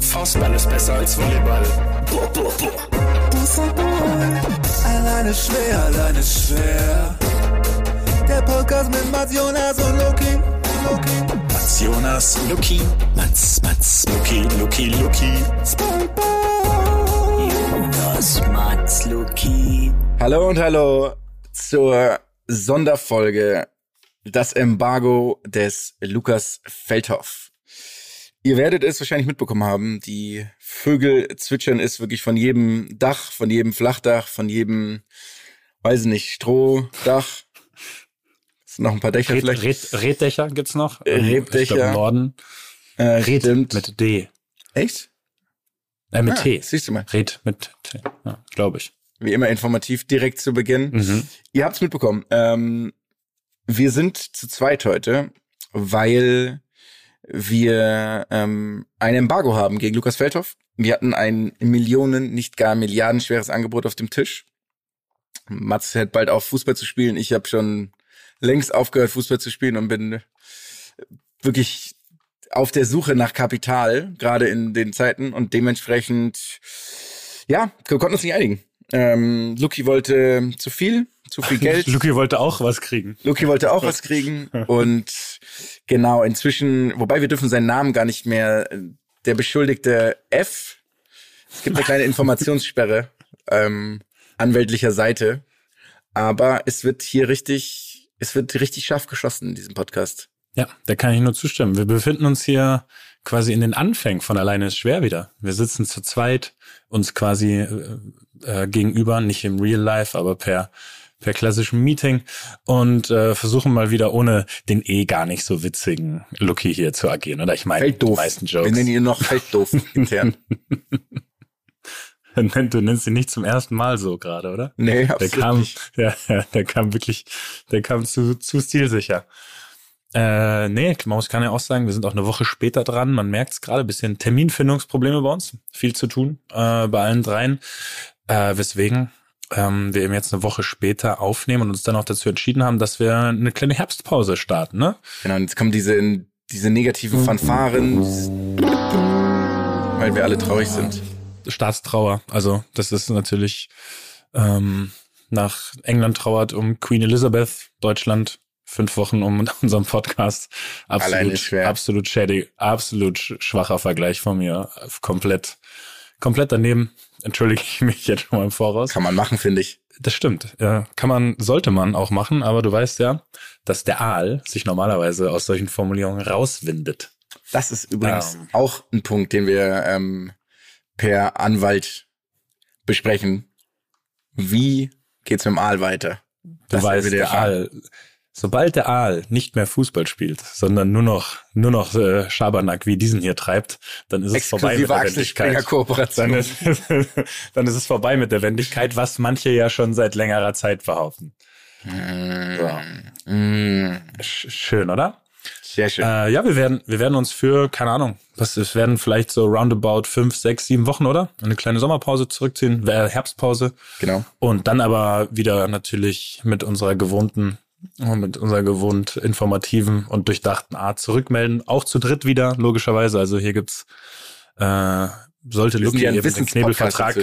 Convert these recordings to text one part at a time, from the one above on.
Faustball ist besser als Volleyball. Boah, boah, boah. Alleine schwer, alleine schwer. Der Podcast mit Mats Jonas und Loki. Loki. Mats Jonas, Luki. Mats, Mats, Luki, Luki, Luki. Spikeball. Jonas, Mats, Luki. Hallo und hallo zur Sonderfolge Das Embargo des Lukas Feldhoff. Ihr werdet es wahrscheinlich mitbekommen haben, die Vögel zwitschern ist wirklich von jedem Dach, von jedem Flachdach, von jedem, weiß ich nicht, Strohdach. Es sind noch ein paar Dächer Red, vielleicht. Red, Reddächer gibt's noch. Äh, glaub, im Norden. äh, Red stimmt. mit D. Echt? Äh, mit Ah, T. Siehst du mal. Red mit T. Ja, glaube ich. Wie immer informativ direkt zu Beginn. Mhm. Ihr habt's mitbekommen. Ähm, wir sind zu zweit heute, weil wir ähm, ein Embargo haben gegen Lukas Feldhoff. Wir hatten ein Millionen, nicht gar milliardenschweres Angebot auf dem Tisch. Mats hört bald auf, Fußball zu spielen. Ich habe schon längst aufgehört, Fußball zu spielen und bin wirklich auf der Suche nach Kapital, gerade in den Zeiten. Und dementsprechend, ja, wir konnten uns nicht einigen. Ähm, Luki wollte zu viel, zu viel Geld. Luki wollte auch was kriegen. Luki wollte auch was kriegen und genau, inzwischen, wobei wir dürfen seinen Namen gar nicht mehr, der Beschuldigte F, es gibt eine kleine Informationssperre ähm, anwältlicher Seite, aber es wird hier richtig, es wird richtig scharf geschossen in diesem Podcast. Ja, da kann ich nur zustimmen. Wir befinden uns hier quasi in den Anfängen von alleine ist schwer wieder. Wir sitzen zu zweit, uns quasi äh, äh, gegenüber, nicht im Real Life, aber per per klassischem Meeting und äh, versuchen mal wieder ohne den eh gar nicht so witzigen Lucky hier zu agieren. Oder ich meine, die meisten Wir Jokes. nennen ihn noch Felddoof intern. Du nennst ihn nicht zum ersten Mal so gerade, oder? Nee, Der absolut kam, nicht. ja, der kam wirklich, der kam zu, zu stilsicher. Äh, nee, man muss kann ja auch sagen, wir sind auch eine Woche später dran. Man merkt es gerade, bisschen Terminfindungsprobleme bei uns. Viel zu tun äh, bei allen dreien. Äh, weswegen ähm, wir eben jetzt eine Woche später aufnehmen und uns dann auch dazu entschieden haben, dass wir eine kleine Herbstpause starten, ne? Genau, und jetzt kommen diese, diese negativen Fanfaren, weil wir alle traurig sind. Staatstrauer. Also das ist natürlich ähm, nach England trauert um Queen Elizabeth, Deutschland fünf Wochen um unseren Podcast. Absolut, schwer. absolut schädig, absolut sch- schwacher Vergleich von mir. Komplett, komplett daneben. Entschuldige ich mich jetzt schon mal im Voraus. Kann man machen, finde ich. Das stimmt. Ja, kann man, sollte man auch machen, aber du weißt ja, dass der Aal sich normalerweise aus solchen Formulierungen rauswindet. Das ist übrigens Ähm. auch ein Punkt, den wir ähm, per Anwalt besprechen. Wie geht's mit dem Aal weiter? Du Das weißt, der Aal, sobald der Aal nicht mehr Fußball spielt, sondern nur noch, nur noch äh, Schabernack wie diesen hier treibt, dann ist es vorbei mit Exklusive der Wendigkeit. Kooperation. Dann ist, dann ist es vorbei mit der Wendigkeit, was manche ja schon seit längerer Zeit behaupten. Mm, Sch schön, oder? sehr schön. Äh, ja, wir werden, wir werden uns für, keine Ahnung, was, es werden vielleicht so roundabout fünf, sechs, sieben Wochen, oder? Eine kleine Sommerpause zurückziehen, Herbstpause. genau. Und dann aber wieder natürlich mit unserer gewohnten, mit unserer gewohnt informativen und durchdachten Art zurückmelden. Auch zu dritt wieder, logischerweise. Also hier gibt's, äh, sollte Luki ja eben den Knebelvertrag.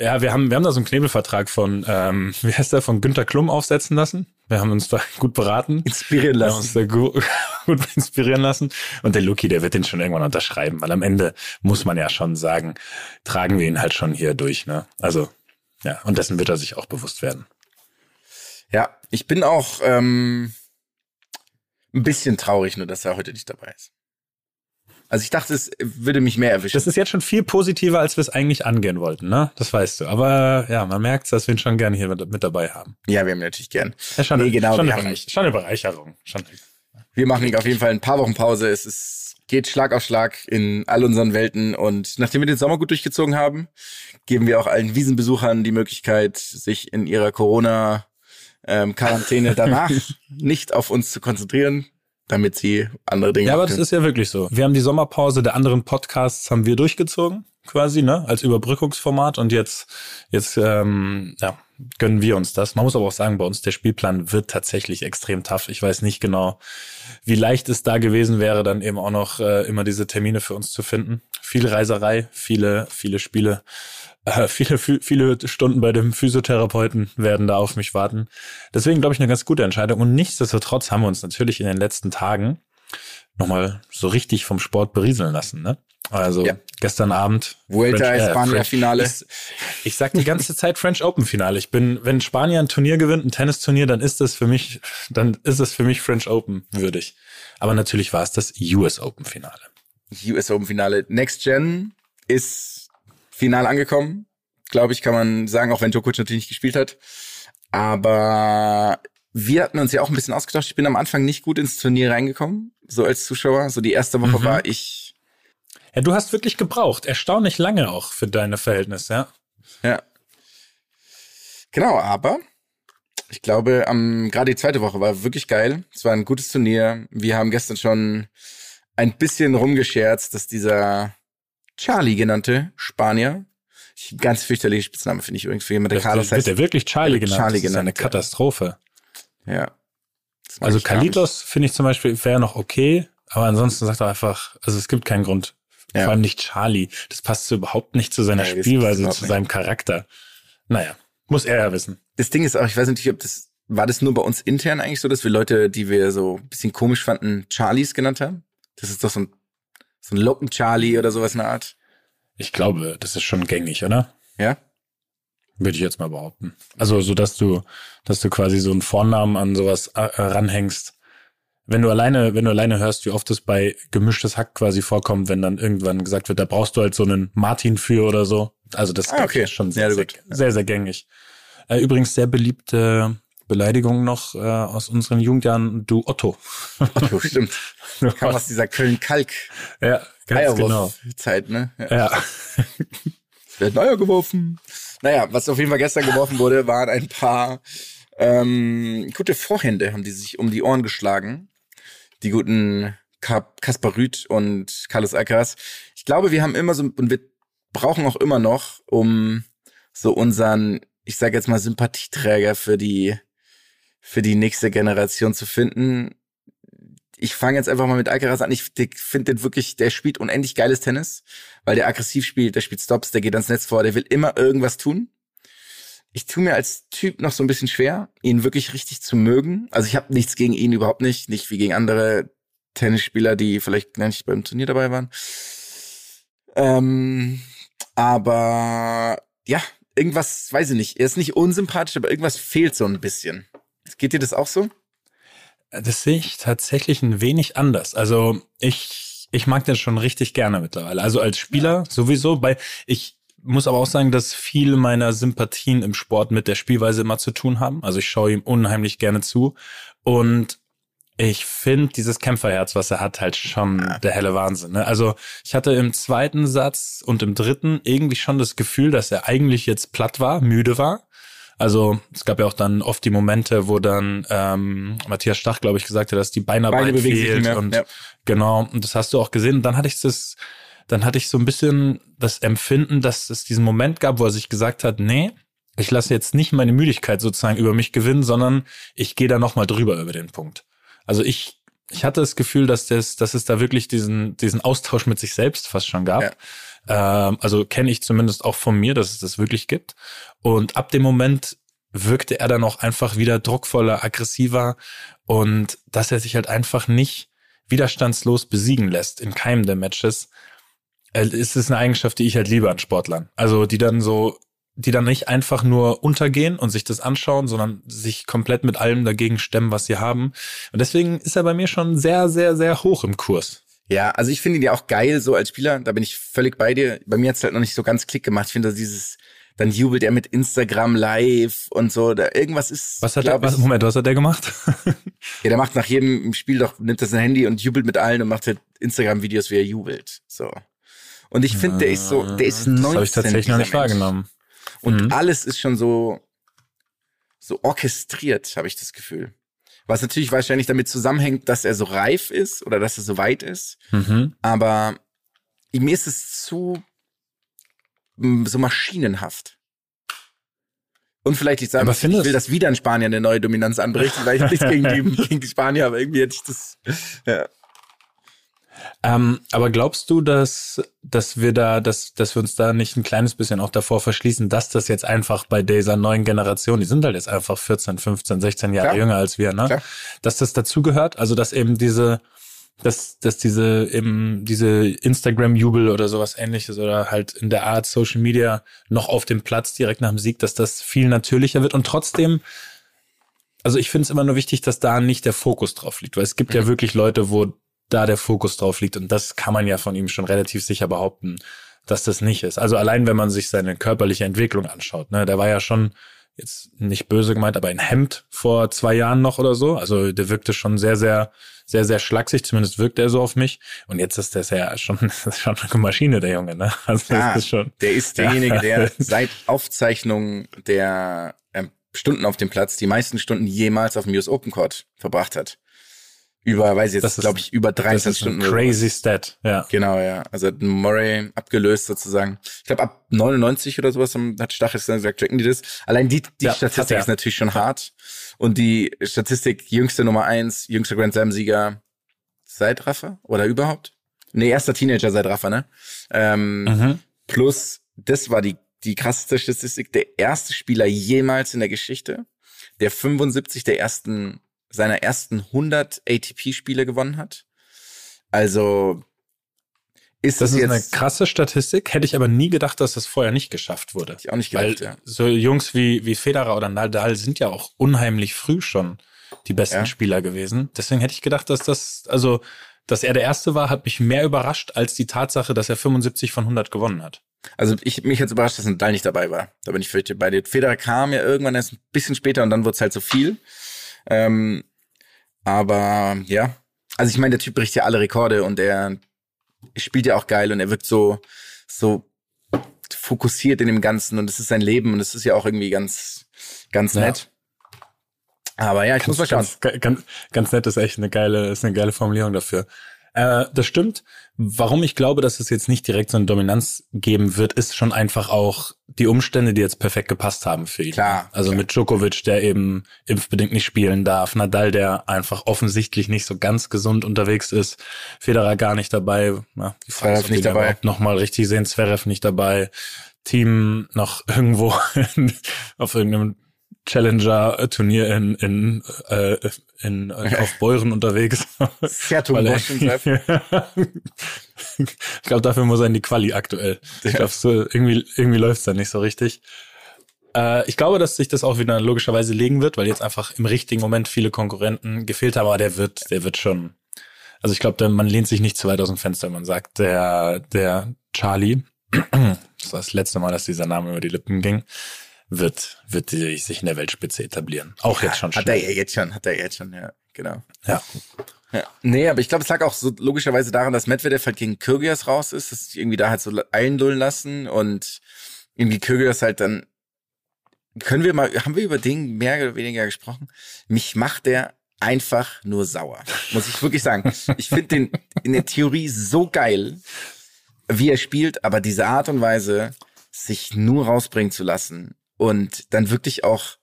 Ja, wir haben, wir haben da so einen Knebelvertrag von, ähm, wie heißt der, von Günter Klum aufsetzen lassen. Wir haben uns da gut beraten. Inspirieren Wir haben uns lassen. da gut, gut inspirieren lassen. Und der Luki, der wird den schon irgendwann unterschreiben, weil am Ende muss man ja schon sagen, tragen wir ihn halt schon hier durch, ne? Also, ja, und dessen wird er sich auch bewusst werden. Ja, ich bin auch ähm, ein bisschen traurig, nur dass er heute nicht dabei ist. Also ich dachte, es würde mich mehr erwischen. Das ist jetzt schon viel positiver, als wir es eigentlich angehen wollten, ne? Das weißt du. Aber ja, man merkt, dass wir ihn schon gerne hier mit, mit dabei haben. ja, wir haben ihn natürlich gern. Ja, schon, Nee, genau, schon, wir eine, Bereich, schon eine Bereicherung. Schon. Wir machen auf jeden Fall ein paar Wochen Pause. Es ist, geht Schlag auf Schlag in all unseren Welten. Und nachdem wir den Sommer gut durchgezogen haben, geben wir auch allen Wiesenbesuchern die Möglichkeit, sich in ihrer Corona-Quarantäne danach nicht auf uns zu konzentrieren, damit sie andere Dinge Ja, aber das ist ja wirklich so. Wir haben die Sommerpause der anderen Podcasts haben wir durchgezogen. quasi, ne, als Überbrückungsformat und jetzt, jetzt, ähm, ja, gönnen wir uns das. Man muss aber auch sagen, bei uns der Spielplan wird tatsächlich extrem tough. Ich weiß nicht genau, wie leicht es da gewesen wäre, dann eben auch noch äh, immer diese Termine für uns zu finden. Viel Reiserei, viele, viele Spiele, äh, viele, viele Stunden bei dem Physiotherapeuten werden da auf mich warten. Deswegen glaube ich eine ganz gute Entscheidung. Und nichtsdestotrotz haben wir uns natürlich in den letzten Tagen nochmal so richtig vom Sport berieseln lassen. Ne? Also ja. gestern Abend. Vuelta French, España äh, Finale. Ich, ich sag die ganze Zeit French Open Finale. Ich bin, wenn Spanier ein Turnier gewinnt, ein Tennisturnier, dann ist das für mich, dann ist es für mich French Open würdig. Aber natürlich war es das US Open Finale. US Open Finale. Next Gen ist final angekommen. Glaube ich, kann man sagen, auch wenn Djokovic natürlich nicht gespielt hat. Aber wir hatten uns ja auch ein bisschen ausgetauscht. Ich bin am Anfang nicht gut ins Turnier reingekommen, so als Zuschauer. So die erste Woche mhm. war ich. Ja, du hast wirklich gebraucht. Erstaunlich lange auch für deine Verhältnisse, ja. Ja. Genau, aber ich glaube, am, gerade die zweite Woche war wirklich geil. Es war ein gutes Turnier. Wir haben gestern schon ein bisschen rumgescherzt, dass dieser Charlie genannte Spanier, ganz fürchterliche Spitzname finde ich übrigens für jemanden, der Carlos heißt. Wird er wirklich Charlie genannt? Charlie genannt. Das ist eine Katastrophe. Ja. Also Kalitos finde ich zum Beispiel wäre noch okay, aber ansonsten sagt er einfach, also es gibt keinen Grund. Ja. Vor allem nicht Charlie. Das passt so überhaupt nicht zu seiner ja, Spielweise, zu seinem Charakter. Naja, muss er ja wissen. Das Ding ist auch, ich weiß nicht, ob das, war das nur bei uns intern eigentlich so, dass wir Leute, die wir so ein bisschen komisch fanden, Charlies genannt haben? Das ist doch so ein, so ein Locken-Charlie oder sowas in der Art. Ich glaube, das ist schon gängig, oder? Ja? Würde ich jetzt mal behaupten. Also, so dass du, dass du quasi so einen Vornamen an sowas äh, ranhängst. Wenn du alleine, wenn du alleine hörst, wie oft es bei gemischtes Hack quasi vorkommt, wenn dann irgendwann gesagt wird, da brauchst du halt so einen Martin für oder so. Also das ah, okay. ist schon sehr, ja, sehr, sehr, sehr, gängig. Äh, übrigens sehr beliebte Beleidigung noch äh, aus unseren Jugendjahren, du Otto. Otto, stimmt. Kam aus dieser Köln-Kalk. Ja, ganz genau. Zeit, ne? Ja. ja. es wird neuer geworfen. Naja, was auf jeden Fall gestern geworfen wurde, waren ein paar ähm, gute Vorhände, haben die sich um die Ohren geschlagen. Die guten Kaspar Rüth und Carlos Alcaraz. Ich glaube, wir haben immer so, und wir brauchen auch immer noch, um so unseren, ich sage jetzt mal, Sympathieträger für die, für die nächste Generation zu finden. Ich fange jetzt einfach mal mit Alcaraz an. Ich finde den wirklich, der spielt unendlich geiles Tennis weil der aggressiv spielt, der spielt Stops, der geht ans Netz vor, der will immer irgendwas tun. Ich tue mir als Typ noch so ein bisschen schwer, ihn wirklich richtig zu mögen. Also ich habe nichts gegen ihn überhaupt nicht, nicht wie gegen andere Tennisspieler, die vielleicht nicht beim Turnier dabei waren. Ähm, aber ja, irgendwas, weiß ich nicht. Er ist nicht unsympathisch, aber irgendwas fehlt so ein bisschen. Geht dir das auch so? Das sehe ich tatsächlich ein wenig anders. Also ich ich mag den schon richtig gerne mittlerweile. Also als Spieler sowieso, weil ich muss aber auch sagen, dass viele meiner Sympathien im Sport mit der Spielweise immer zu tun haben. Also ich schaue ihm unheimlich gerne zu und ich finde dieses Kämpferherz, was er hat, halt schon der helle Wahnsinn. Ne? Also ich hatte im zweiten Satz und im dritten irgendwie schon das Gefühl, dass er eigentlich jetzt platt war, müde war. Also es gab ja auch dann oft die Momente, wo dann ähm, Matthias Stach, glaube ich, gesagt hat, dass die Beinarbeit Beine fehlt. Und ja. genau, und das hast du auch gesehen. Und dann hatte ich das, dann hatte ich so ein bisschen das Empfinden, dass es diesen Moment gab, wo er sich gesagt hat, nee, ich lasse jetzt nicht meine Müdigkeit sozusagen über mich gewinnen, sondern ich gehe da nochmal drüber über den Punkt. Also ich, ich hatte das Gefühl, dass das, dass es da wirklich diesen, diesen Austausch mit sich selbst fast schon gab. Ja. Ähm, also kenne ich zumindest auch von mir, dass es das wirklich gibt. Und ab dem Moment wirkte er dann auch einfach wieder druckvoller, aggressiver und dass er sich halt einfach nicht widerstandslos besiegen lässt in keinem der Matches, äh, ist es eine Eigenschaft, die ich halt liebe an Sportlern. Also die dann so, die dann nicht einfach nur untergehen und sich das anschauen, sondern sich komplett mit allem dagegen stemmen, was sie haben. Und deswegen ist er bei mir schon sehr, sehr, sehr hoch im Kurs. Ja, also ich finde ihn ja auch geil so als Spieler. Da bin ich völlig bei dir. Bei mir hat's halt noch nicht so ganz Klick gemacht. Ich finde dieses, dann jubelt er mit Instagram live und so. Da irgendwas ist. Was hat er? Was, Moment, was hat der gemacht? ja, der macht nach jedem Spiel doch nimmt er sein Handy und jubelt mit allen und macht halt Instagram-Videos, wie er jubelt. So. Und ich finde, der ist so, der ist 19. Das habe ich tatsächlich noch nicht Mensch. wahrgenommen. Und mhm. alles ist schon so so orchestriert, habe ich das Gefühl. Was natürlich wahrscheinlich damit zusammenhängt, dass er so reif ist oder dass er so weit ist. Mhm. Aber mir ist es zu, m, so maschinenhaft. Und vielleicht ich sage, Aber ich will, dass wieder in Spanien eine neue Dominanz anbricht, weil ich hab nichts gegen die, gegen die Spanier, aber irgendwie hätte ich das. Ja. Ähm, aber glaubst du, dass, dass wir da, dass, dass wir uns da nicht ein kleines bisschen auch davor verschließen, dass das jetzt einfach bei dieser neuen Generation, die sind halt jetzt einfach 14, 15, 16 Jahre Klar. jünger als wir, ne? Klar. Dass das dazugehört, also dass eben diese, dass, dass diese eben diese Instagram-Jubel oder sowas ähnliches oder halt in der Art Social Media noch auf dem Platz direkt nach dem Sieg, dass das viel natürlicher wird und trotzdem also ich finde es immer nur wichtig, dass da nicht der Fokus drauf liegt, weil es gibt ja wirklich Leute, wo da der Fokus drauf liegt und das kann man ja von ihm schon relativ sicher behaupten, dass das nicht ist. Also allein wenn man sich seine körperliche Entwicklung anschaut, ne, der war ja schon jetzt nicht böse gemeint, aber in Hemd vor zwei Jahren noch oder so. Also der wirkte schon sehr, sehr, sehr, sehr schlaksig. Zumindest wirkt er so auf mich. Und jetzt ist das ja schon, das ist schon eine Maschine, der Junge, ne? Also Ja, ist schon. Der ist derjenige, der seit Aufzeichnung der ähm, Stunden auf dem Platz die meisten Stunden jemals auf dem US Open Court verbracht hat. Über, weiß ich Das jetzt, glaube ich, über Das 23 ist Stunden. crazy Stat, ja. Genau, ja. Also hat Murray abgelöst sozusagen. Ich glaube, ab 99 oder sowas hat Stachels dann gesagt, tracken die das. Allein die, die Ja, Statistik ist natürlich schon hart. Und die Statistik, jüngste Nummer eins, jüngster Grand Slam-Sieger seit Rafa oder überhaupt? Nee, erster Teenager seit Rafa, ne? Ähm, Mhm. Plus, das war die, die krasseste Statistik, der erste Spieler jemals in der Geschichte, der 75 der ersten, seiner ersten 100 ATP-Spiele gewonnen hat. Also, ist Das es ist jetzt eine krasse Statistik. Hätte ich aber nie gedacht, dass das vorher nicht geschafft wurde. ich auch nicht Weil gedacht, ja. so Jungs wie, wie Federer oder Nadal sind ja auch unheimlich früh schon die besten Ja. Spieler gewesen. Deswegen hätte ich gedacht, dass das, also, dass er der Erste war, hat mich mehr überrascht als die Tatsache, dass er 75 von 100 gewonnen hat. Also ich mich jetzt überrascht, dass Nadal nicht dabei war. Da bin ich bei dir. Federer kam ja irgendwann erst ein bisschen später und dann wurde es halt so viel. Ähm, aber ja, also ich meine, der Typ bricht ja alle Rekorde und er spielt ja auch geil und er wirkt so so fokussiert in dem Ganzen und es ist sein Leben und es ist ja auch irgendwie ganz ganz Ja. nett. Aber ja, ich muss mal schauen. Ganz, ganz, ganz nett ist echt eine geile, ist eine geile Formulierung dafür. Äh, das stimmt. Warum ich glaube, dass es jetzt nicht direkt so eine Dominanz geben wird, ist schon einfach auch die Umstände, die jetzt perfekt gepasst haben für ihn. Klar, Also klar. mit Djokovic, der eben impfbedingt nicht spielen darf, Nadal, der einfach offensichtlich nicht so ganz gesund unterwegs ist, Federer gar nicht dabei, na, die Frage ist, Zverev ob nicht dabei. noch mal richtig sehen, Zverev nicht dabei, Team noch irgendwo auf irgendeinem Challenger-Turnier in, in, äh, in, äh, auf Beuren unterwegs. Er- und Treff. ich glaube, dafür muss er in die Quali aktuell. Ich glaube, so, irgendwie, irgendwie läuft's da nicht so richtig. Äh, ich glaube, dass sich das auch wieder logischerweise legen wird, weil jetzt einfach im richtigen Moment viele Konkurrenten gefehlt haben, aber der wird, der wird schon. Also ich glaube, man lehnt sich nicht zu weit aus dem Fenster, wenn man sagt, der, der Charlie, das war das letzte Mal, dass dieser Name über die Lippen ging, wird, wird die- sich in der Weltspitze etablieren. Auch jetzt schon Hat er schnell. ja jetzt schon, hat er jetzt schon, ja, genau. Ja. Ja. Nee, aber ich glaube, es lag auch so logischerweise daran, dass Medvedev halt gegen Kyrgios raus ist, dass irgendwie da halt so eindullen lassen und irgendwie Kyrgios halt dann können wir mal, haben wir über den mehr oder weniger gesprochen? Mich macht der einfach nur sauer. Muss ich wirklich sagen. Ich finde den in der Theorie so geil, wie er spielt, aber diese Art und Weise, sich nur rausbringen zu lassen und dann wirklich auch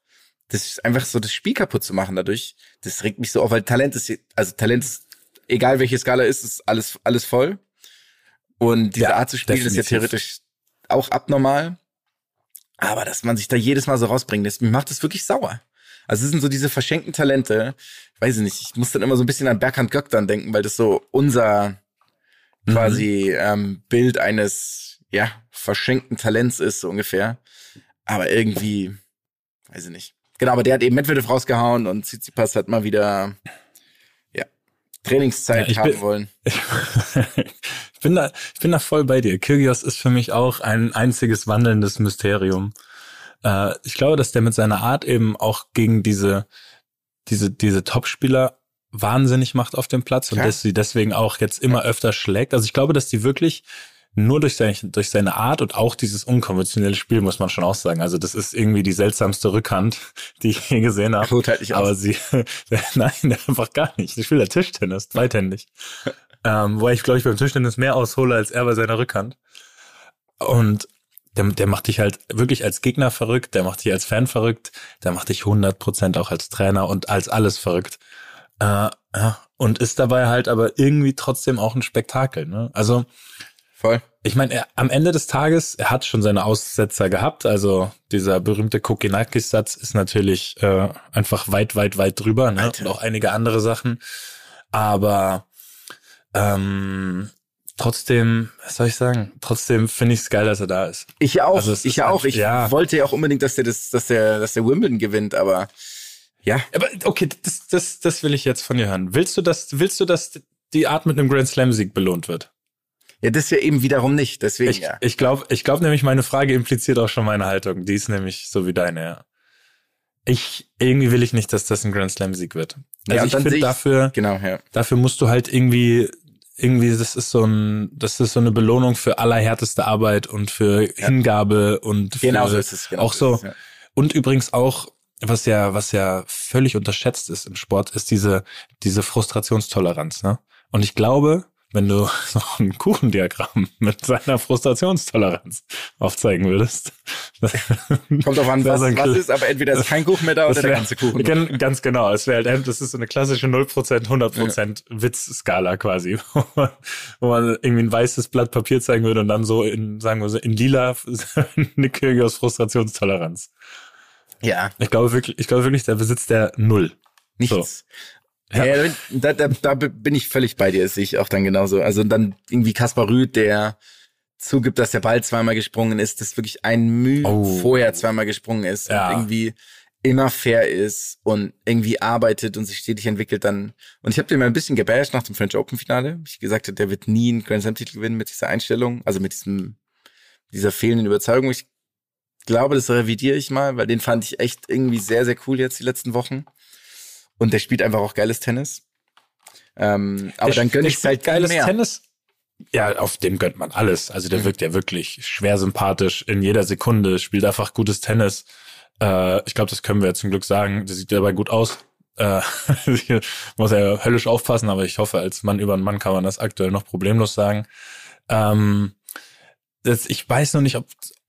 das einfach so das Spiel kaputt zu machen dadurch, das regt mich so auf, weil Talent ist, also Talent ist, egal welche Skala ist, ist alles, alles voll. Und diese Ja, Art zu spielen ist ja definitiv. theoretisch auch abnormal. Aber dass man sich da jedes Mal so rausbringt, das macht das wirklich sauer. Also es sind so diese verschenkten Talente. Ich weiß nicht, ich muss dann immer so ein bisschen an Berghand Göck dann denken, weil das so unser Mhm. quasi ähm, Bild eines ja verschenkten Talents ist so ungefähr. Aber irgendwie, weiß ich nicht. Genau, aber der hat eben Medvedev rausgehauen und Tsitsipas hat mal wieder ja Trainingszeit Ja, ich haben bin- wollen. ich bin da, ich bin da voll bei dir. Kyrgios ist für mich auch ein einziges wandelndes Mysterium. Äh, ich glaube, dass der mit seiner Art eben auch gegen diese, diese, diese Topspieler wahnsinnig macht auf dem Platz und dass sie deswegen auch jetzt immer öfter schlägt. Also ich glaube, dass die wirklich nur durch seine, durch seine Art und auch dieses unkonventionelle Spiel, muss man schon auch sagen. Also das ist irgendwie die seltsamste Rückhand, die ich je gesehen habe. Holt halt nicht Aber aus. sie, nein, einfach gar nicht. Ich spielt ja Tischtennis, zweithändig. ähm, wo ich, glaube ich, beim Tischtennis mehr aushole als er bei seiner Rückhand. Und der, der macht dich halt wirklich als Gegner verrückt, der macht dich als Fan verrückt, der macht dich 100% auch als Trainer und als alles verrückt. Äh, ja, und ist dabei halt aber irgendwie trotzdem auch ein Spektakel. Ne? Also Voll. ich meine, am Ende des Tages, er hat schon seine Aussetzer gehabt. Also dieser berühmte Kokinakis-Satz ist natürlich äh, einfach weit, weit, weit drüber. Ne? Alter. Und auch einige andere Sachen. Aber ähm, trotzdem, was soll ich sagen? Trotzdem finde ich es geil, dass er da ist. Ich auch, Also ich auch. Ich ja. wollte ja auch unbedingt, dass der das, dass der, dass der Wimbledon gewinnt, aber ja, Aber okay, das, das, das will ich jetzt von dir hören. Willst du, dass, willst du, dass die Art mit einem Grand Slam-Sieg belohnt wird? Ja, das ja eben wiederum nicht. Deswegen Ich, ja. ich glaube, ich glaube nämlich, meine Frage impliziert auch schon meine Haltung. Die ist nämlich so wie deine, ja. Ich, irgendwie will ich nicht, dass das ein Grand Slam Sieg wird. Ja, Also und ich finde dafür, Genau, ja. dafür musst du halt irgendwie, irgendwie, das ist so ein, das ist so eine Belohnung für allerhärteste Arbeit und für Hingabe und für, Genau so ist es. Genau auch so. Ist es, ja. Und übrigens auch, was ja, was ja völlig unterschätzt ist im Sport, ist diese, diese Frustrationstoleranz, ne? Und ich glaube, wenn du so ein Kuchendiagramm mit seiner Frustrationstoleranz aufzeigen würdest. Kommt drauf an, was, so was ist, aber entweder ist kein Kuchen mehr da oder der ganze Kuchen. Gan- Ganz genau. Es wäre halt, das ist so eine klassische 0%, 100% Witzskala quasi, wo man, wo man irgendwie ein weißes Blatt Papier zeigen würde und dann so in, sagen wir so, in lila eine Kirche aus Frustrationstoleranz. Ja, Ich glaube wirklich, ich glaube wirklich, der besitzt der Null. nichts. Ja. Ja. da, da, da bin ich völlig bei dir, sehe ich auch dann genauso. Also dann irgendwie Kaspar Rüth, der zugibt, dass der Ball zweimal gesprungen ist, dass wirklich ein Mühe Oh. vorher zweimal gesprungen ist Ja. und irgendwie immer fair ist und irgendwie arbeitet und sich stetig entwickelt dann. Und ich habe den mal ein bisschen gebasht nach dem French Open Finale. Ich gesagt habe, der wird nie einen Grand Slam Titel gewinnen mit dieser Einstellung, also mit diesem dieser fehlenden Überzeugung. Ich glaube, das revidiere ich mal, weil den fand ich echt irgendwie sehr sehr cool jetzt die letzten Wochen. Und der spielt einfach auch geiles Tennis. Ähm, aber Der dann gönn der ich halt geiles mehr. Tennis. Ja, auf dem gönnt man alles. Also der Mhm. wirkt ja wirklich schwer sympathisch in jeder Sekunde, spielt einfach gutes Tennis. Äh, ich glaube, das können wir ja zum Glück sagen. Der sieht dabei gut aus. Äh, muss er höllisch aufpassen, aber ich hoffe, als Mann über einen Mann kann man das aktuell noch problemlos sagen. Ähm, das, ich weiß noch nicht, ob,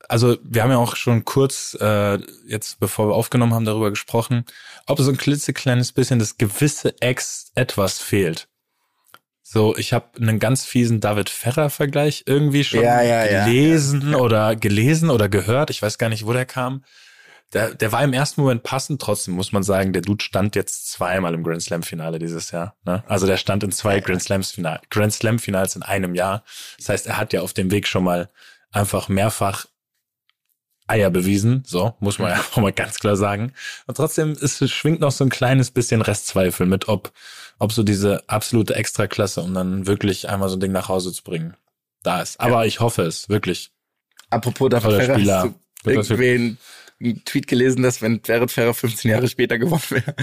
also wir haben ja auch schon kurz, äh, jetzt bevor wir aufgenommen haben, darüber gesprochen, ob so ein klitzekleines bisschen das gewisse Ex etwas fehlt. So, ich habe einen ganz fiesen David Ferrer-Vergleich irgendwie schon Ja, ja, ja. gelesen oder gelesen oder gehört. Ich weiß gar nicht, wo der kam. Der, der war im ersten Moment passend, trotzdem muss man sagen, der Dude stand jetzt zweimal im Grand Slam-Finale dieses Jahr. Ne? Also der stand in zwei Grand Slams Final, Grand Slam-Finals in einem Jahr. Das heißt, er hat ja auf dem Weg schon mal einfach mehrfach Eier bewiesen. So, muss man ja auch mal ganz klar sagen. Und trotzdem ist, schwingt noch so ein kleines bisschen Restzweifel mit, ob, ob so diese absolute Extraklasse, um dann wirklich einmal so ein Ding nach Hause zu bringen, da ist. Aber ich hoffe es, wirklich. Apropos Ferrer, Spieler. hast du irgendwen einen Tweet gelesen, dass wenn Jared Ferrer 15 Jahre später gewonnen wäre,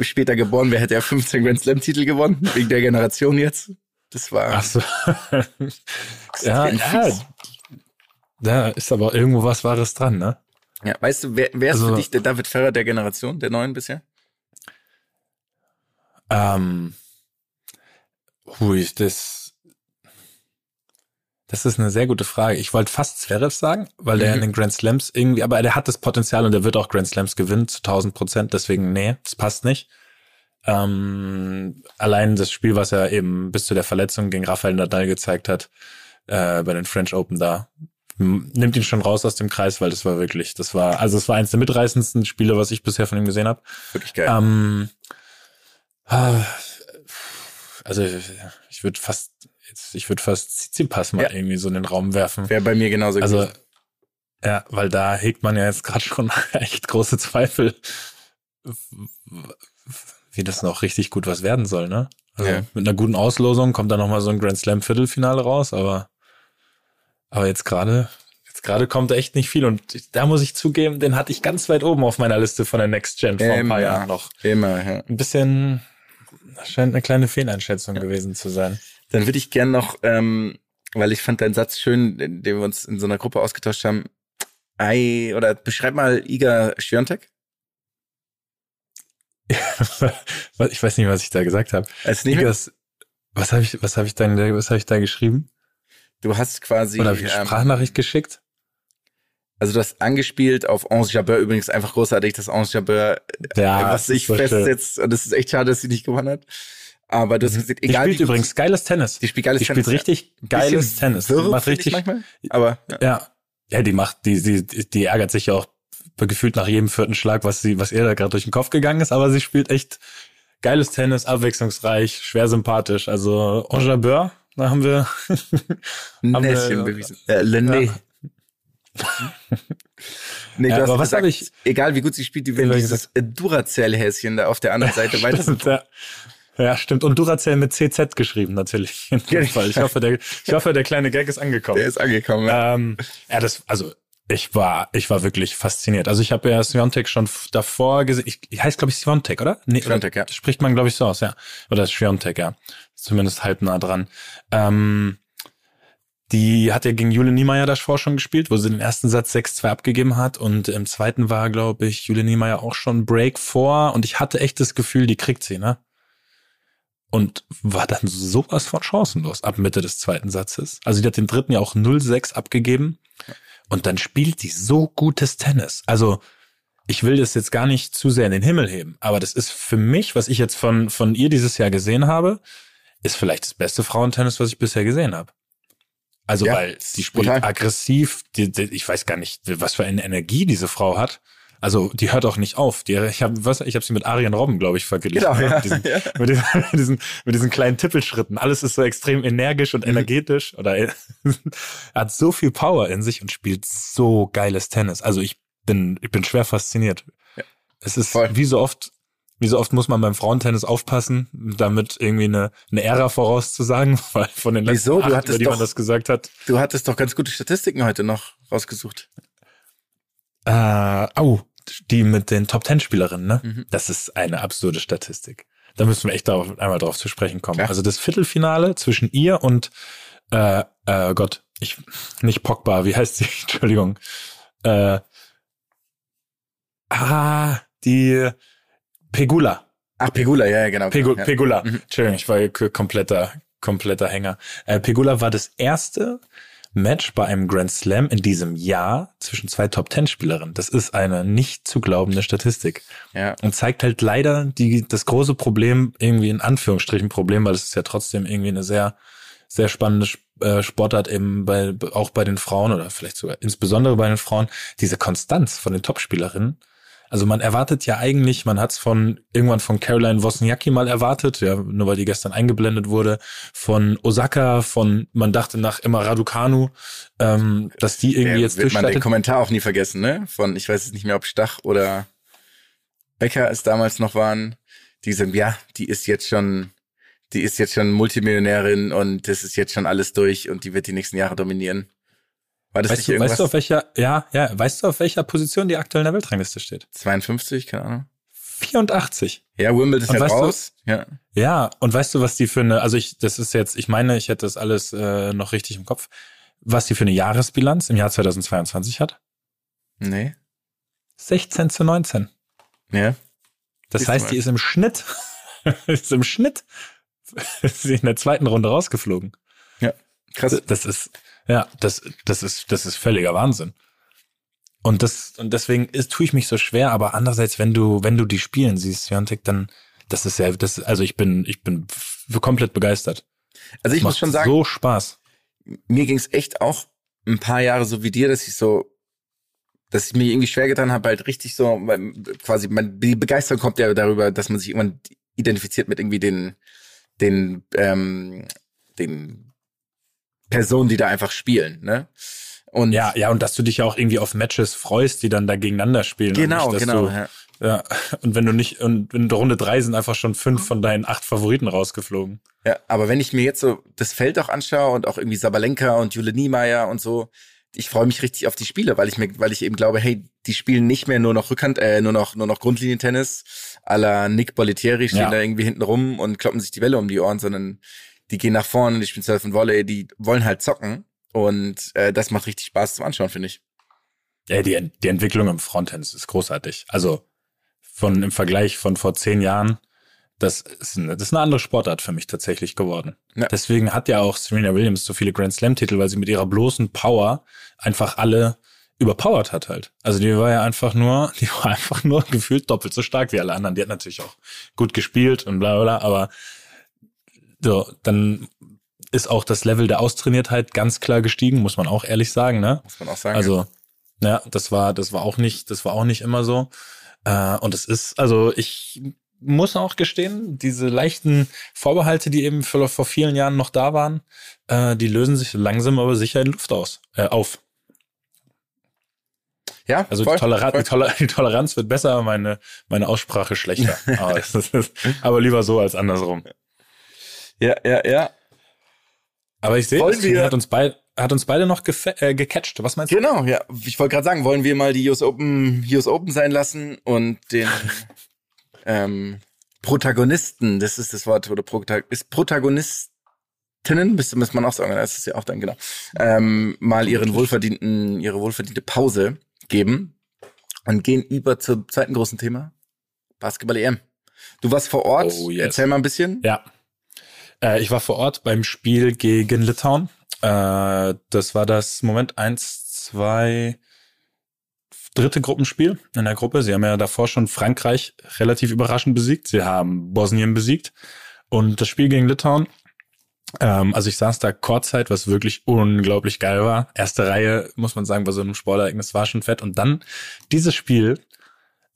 später geboren wäre, hätte er 15 Grand Slam Titel gewonnen, wegen der Generation jetzt. Das war Ach so. ja, ja. Da ist aber irgendwo was Wahres dran, ne? Ja, weißt du, wer, wer ist Also- für dich der David Ferrer der Generation, der neuen bisher? Ähm, hui, das, das ist eine sehr gute Frage. Ich wollte fast Zverev sagen, weil der Mhm. in den Grand Slams irgendwie, aber der hat das Potenzial und der wird auch Grand Slams gewinnen zu 1000 Prozent. Deswegen, nee, das passt nicht. Ähm, allein das Spiel, was er eben bis zu der Verletzung gegen Rafael Nadal gezeigt hat, äh, bei den French Open da, nimmt ihn schon raus aus dem Kreis, weil das war wirklich, das war, also es war eins der mitreißendsten Spiele, was ich bisher von ihm gesehen habe. Wirklich geil. Ähm, ah, also ich würde fast, ich würde fast Tsitsipas mal Ja. irgendwie so in den Raum werfen. Wäre bei mir genauso Also gewesen. ja, weil da hegt man ja jetzt gerade schon echt große Zweifel, wie das noch richtig gut was werden soll, ne? Also Ja. mit einer guten Auslosung kommt da noch mal so ein Grand Slam Viertelfinale raus, aber aber jetzt gerade jetzt gerade kommt da echt nicht viel und da muss ich zugeben, den hatte ich ganz weit oben auf meiner Liste von der Next Gen vor ein paar. Jahren noch Immer, ja. ein bisschen scheint eine kleine Fehleinschätzung gewesen zu sein. Dann würde ich gern noch, ähm, weil ich fand deinen Satz schön, den wir uns in so einer Gruppe ausgetauscht haben. Ei, oder beschreib mal Iga Świątek. ich weiß nicht, was ich da gesagt habe. Als nicht mehr, Igas, was habe ich, was habe ich da, was habe ich da geschrieben? Du hast quasi Oder habe ich eine ähm, Sprachnachricht geschickt? Also du hast angespielt auf Ange Jabeur, übrigens einfach großartig, dass Ange Jabeur, Ja, was sich so festsetzt. Und das ist echt schade, dass sie nicht gewonnen hat. Aber du hast gesagt, Die egal spielt wie- übrigens geiles Tennis. die spielt geiles die Tennis. spielt richtig geiles Bisschen Tennis. Die wirr, macht richtig, manchmal. Aber ja. ja. Ja, die macht, die, die, die ärgert sich ja auch gefühlt nach jedem vierten Schlag, was sie, was ihr da gerade durch den Kopf gegangen ist, aber sie spielt echt geiles Tennis, abwechslungsreich, schwer sympathisch. Also Enjabeur, da haben wir Näschen bewiesen. Äh, Lené. nee, Ja, aber was gesagt, ich- egal wie gut sie spielt, die will dieses Duracell-Häschen da auf der anderen Seite weiter. Stimmt, ja. ja, stimmt. Und Duracell mit CZ geschrieben, natürlich. In dem Fall. Ich hoffe, der, ich hoffe, der kleine Gag ist angekommen. Der ist angekommen. Ja. Ähm, ja, das, also ich war, ich war wirklich fasziniert. Also ich habe ja Sviontek schon davor gesehen. Ich, ich heißt, glaube ich, Sviontek, oder? Nee, Sviontek, ja. Das spricht man, glaube ich, so aus, ja. Oder Sviontek, ja. Zumindest halb nah dran. Ähm, die hat ja gegen Jule Niemeyer davor schon gespielt, wo sie den ersten Satz 6-2 abgegeben hat. Und im zweiten war, glaube ich, Jule Niemeyer auch schon Break vor. Und ich hatte echt das Gefühl, die kriegt sie, ne? Und war dann sowas von chancenlos ab Mitte des zweiten Satzes. Also die hat den dritten ja auch 0-6 abgegeben. Und dann spielt die so gutes Tennis. Also ich will das jetzt gar nicht zu sehr in den Himmel heben, aber das ist für mich, was ich jetzt von, von ihr dieses Jahr gesehen habe, ist vielleicht das beste Frauentennis, was ich bisher gesehen habe. Also Ja, weil die spielt total. aggressiv, die, die, ich weiß gar nicht, was für eine Energie diese Frau hat. Also die hört auch nicht auf. Die, ich habe ich habe sie mit Arjen Robben, glaube ich, verglichen. Genau, ne? ja. Mit, diesen, mit, diesen, mit, diesen, mit diesen kleinen Tippelschritten. Alles ist so extrem energisch Mhm. und energetisch oder er hat so viel Power in sich und spielt so geiles Tennis. Also ich bin, ich bin schwer fasziniert. Ja. Es ist Voll. wie so oft, wie so oft muss man beim Frauentennis aufpassen, damit irgendwie eine, eine Ära vorauszusagen, weil von den letzten Wieso? Du acht, hattest über die man doch- das gesagt hat. Du hattest doch ganz gute Statistiken heute noch rausgesucht. Äh, oh, die mit den Top Ten Spielerinnen, ne? Mhm. Das ist eine absurde Statistik. Da müssen wir echt darauf, einmal drauf zu sprechen kommen. Klar. Also das Viertelfinale zwischen ihr und äh, äh, Gott, ich nicht Pogba, wie heißt sie? Entschuldigung. Äh, ah, die Pegula. Ach, Pegula, ja, ja, genau. Pegu ja. Pegula. Mhm. Entschuldigung, ich war kompletter, kompletter Hänger. Äh, Pegula war das erste Match bei einem Grand Slam in diesem Jahr zwischen zwei Top Ten Spielerinnen. Das ist eine nicht zu glaubende Statistik ja. und zeigt halt leider die, das große Problem, irgendwie in Anführungsstrichen Problem, weil es ist ja trotzdem irgendwie eine sehr, sehr spannende Sp- äh, Sportart eben bei, auch bei den Frauen oder vielleicht sogar insbesondere bei den Frauen, diese Konstanz von den Topspielerinnen. Also man erwartet ja eigentlich, man hat es von irgendwann von Caroline Wozniacki mal erwartet, ja, nur weil die gestern eingeblendet wurde, von Osaka, von man dachte nach immer Raducanu, ähm, dass die irgendwie Der jetzt wird man den. Kommentar auch nie vergessen, ne? Von, ich weiß jetzt nicht mehr, ob Stach oder Becker es damals noch waren. Die sind, ja, die ist jetzt schon, die ist jetzt schon Multimillionärin und das ist jetzt schon alles durch und die wird die nächsten Jahre dominieren. War das Weißt nicht du, irgendwas? weißt du auf welcher, ja, ja, weißt du auf welcher Position die aktuell in der Weltrangliste steht? 52, keine Ahnung. 84. Ja, Wimbledon ist Und ja weißt du- raus. Ja. Ja, und weißt du, was die für eine, also ich, das ist jetzt, ich meine, ich hätte das alles äh, noch richtig im Kopf, was die für eine Jahresbilanz im Jahr 2022 hat? Nee. 16 zu 19. Ja. Das du heißt, die ist im Schnitt, ist im Schnitt, ist sie in der zweiten Runde rausgeflogen. Krass. Das ist, ja, das, das ist, das ist völliger Wahnsinn. Und das, und deswegen ist, tue ich mich so schwer, aber andererseits, wenn du, wenn du die spielen siehst, Jontek, dann, das ist ja, das, also ich bin, ich bin komplett begeistert. Also ich muss schon sagen, So Spaß. mir ging's echt auch ein paar Jahre so wie dir, dass ich so, dass ich mir irgendwie schwer getan habe, halt richtig so, quasi, man, die Begeisterung kommt ja darüber, dass man sich irgendwann identifiziert mit irgendwie den, den, ähm, den Personen, die da einfach spielen, ne? Und Ja, ja, und dass du dich ja auch irgendwie auf Matches freust, die dann da gegeneinander spielen. genau, nicht, genau. Du, ja. ja, und wenn du nicht, und in der Runde drei sind einfach schon fünf von deinen acht Favoriten rausgeflogen. Ja, aber wenn ich mir jetzt so das Feld auch anschaue und auch irgendwie Sabalenka und Jule Niemeyer und so, ich freue mich richtig auf die Spiele, weil ich mir, weil ich eben glaube, hey, die spielen nicht mehr nur noch Rückhand, äh, nur noch nur noch Grundlinientennis, à la Nick Bollettieri stehen Ja. da irgendwie hinten rum und kloppen sich die Welle um die Ohren, sondern die gehen nach vorne, die spielen Surf und Volley, die wollen halt zocken und äh, das macht richtig Spaß zum Anschauen, finde ich. Ja, die, die Entwicklung im Frontend ist großartig. Also von im Vergleich von vor zehn Jahren, das ist, eine, das ist eine andere Sportart für mich tatsächlich geworden. Ja. Deswegen hat ja auch Serena Williams so viele Grand Slam-Titel, weil sie mit ihrer bloßen Power einfach alle überpowered hat halt. Also die war ja einfach nur, die war einfach nur gefühlt doppelt so stark wie alle anderen. Die hat natürlich auch gut gespielt und bla bla, aber so, dann ist auch das Level der Austrainiertheit ganz klar gestiegen, muss man auch ehrlich sagen, ne? Muss man auch sagen. Also, ja, das war, das war auch nicht, das war auch nicht immer so. Äh, und es ist, also ich muss auch gestehen, diese leichten Vorbehalte, die eben vor, vor vielen Jahren noch da waren, äh, die lösen sich langsam aber sicher in Luft aus, äh, auf. ja, Also voll, die, Toleranz, die, Toler die Toleranz wird besser, meine, meine Aussprache schlechter. aber, ist, aber lieber so als andersrum. Ja, ja, ja. Aber ich sehe, das wir- hat uns, beid, hat uns beide noch äh, gecatcht. Was meinst du? Genau, ja. Ich wollte gerade sagen, wollen wir mal die US Open, US Open sein lassen und den ähm, Protagonisten, das ist das Wort, oder Protag ist Protagonistinnen, müsste muss man auch sagen, das ist ja auch dann genau, ähm, mal ihren wohlverdienten, ihre wohlverdiente Pause geben und gehen über zum zweiten großen Thema, Basketball EM. Du warst vor Ort, Oh, yes. erzähl mal ein bisschen. Ja. Äh, ich war vor Ort beim Spiel gegen Litauen. Äh, das war das Moment eins, zwei, dritte Gruppenspiel in der Gruppe. Sie haben ja davor schon Frankreich relativ überraschend besiegt. Sie haben Bosnien besiegt. Und das Spiel gegen Litauen, ähm, also ich saß da Kurzzeit, was wirklich unglaublich geil war. Erste Reihe, muss man sagen, bei so einem Sportereignis war schon fett. Und dann dieses Spiel